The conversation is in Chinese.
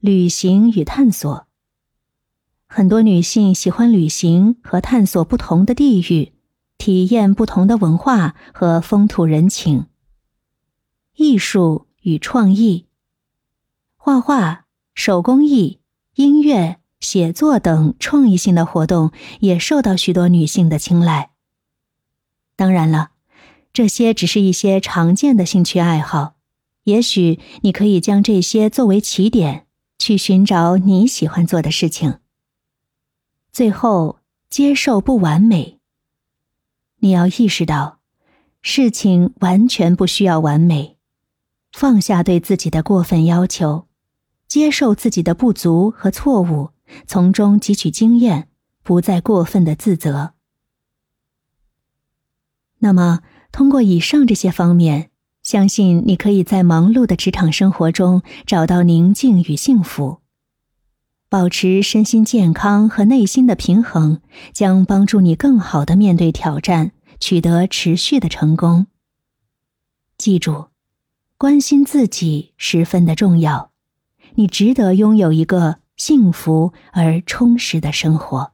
旅行与探索。很多女性喜欢旅行和探索不同的地域，体验不同的文化和风土人情。艺术与创意，画画、手工艺、音乐、写作等创意性的活动也受到许多女性的青睐。当然了，这些只是一些常见的兴趣爱好，也许你可以将这些作为起点，去寻找你喜欢做的事情。最后，接受不完美。你要意识到，事情完全不需要完美，放下对自己的过分要求，接受自己的不足和错误，从中汲取经验，不再过分的自责。那么，通过以上这些方面，相信你可以在忙碌的职场生活中找到宁静与幸福。保持身心健康和内心的平衡，将帮助你更好的面对挑战，取得持续的成功。记住，关心自己十分的重要，你值得拥有一个幸福而充实的生活。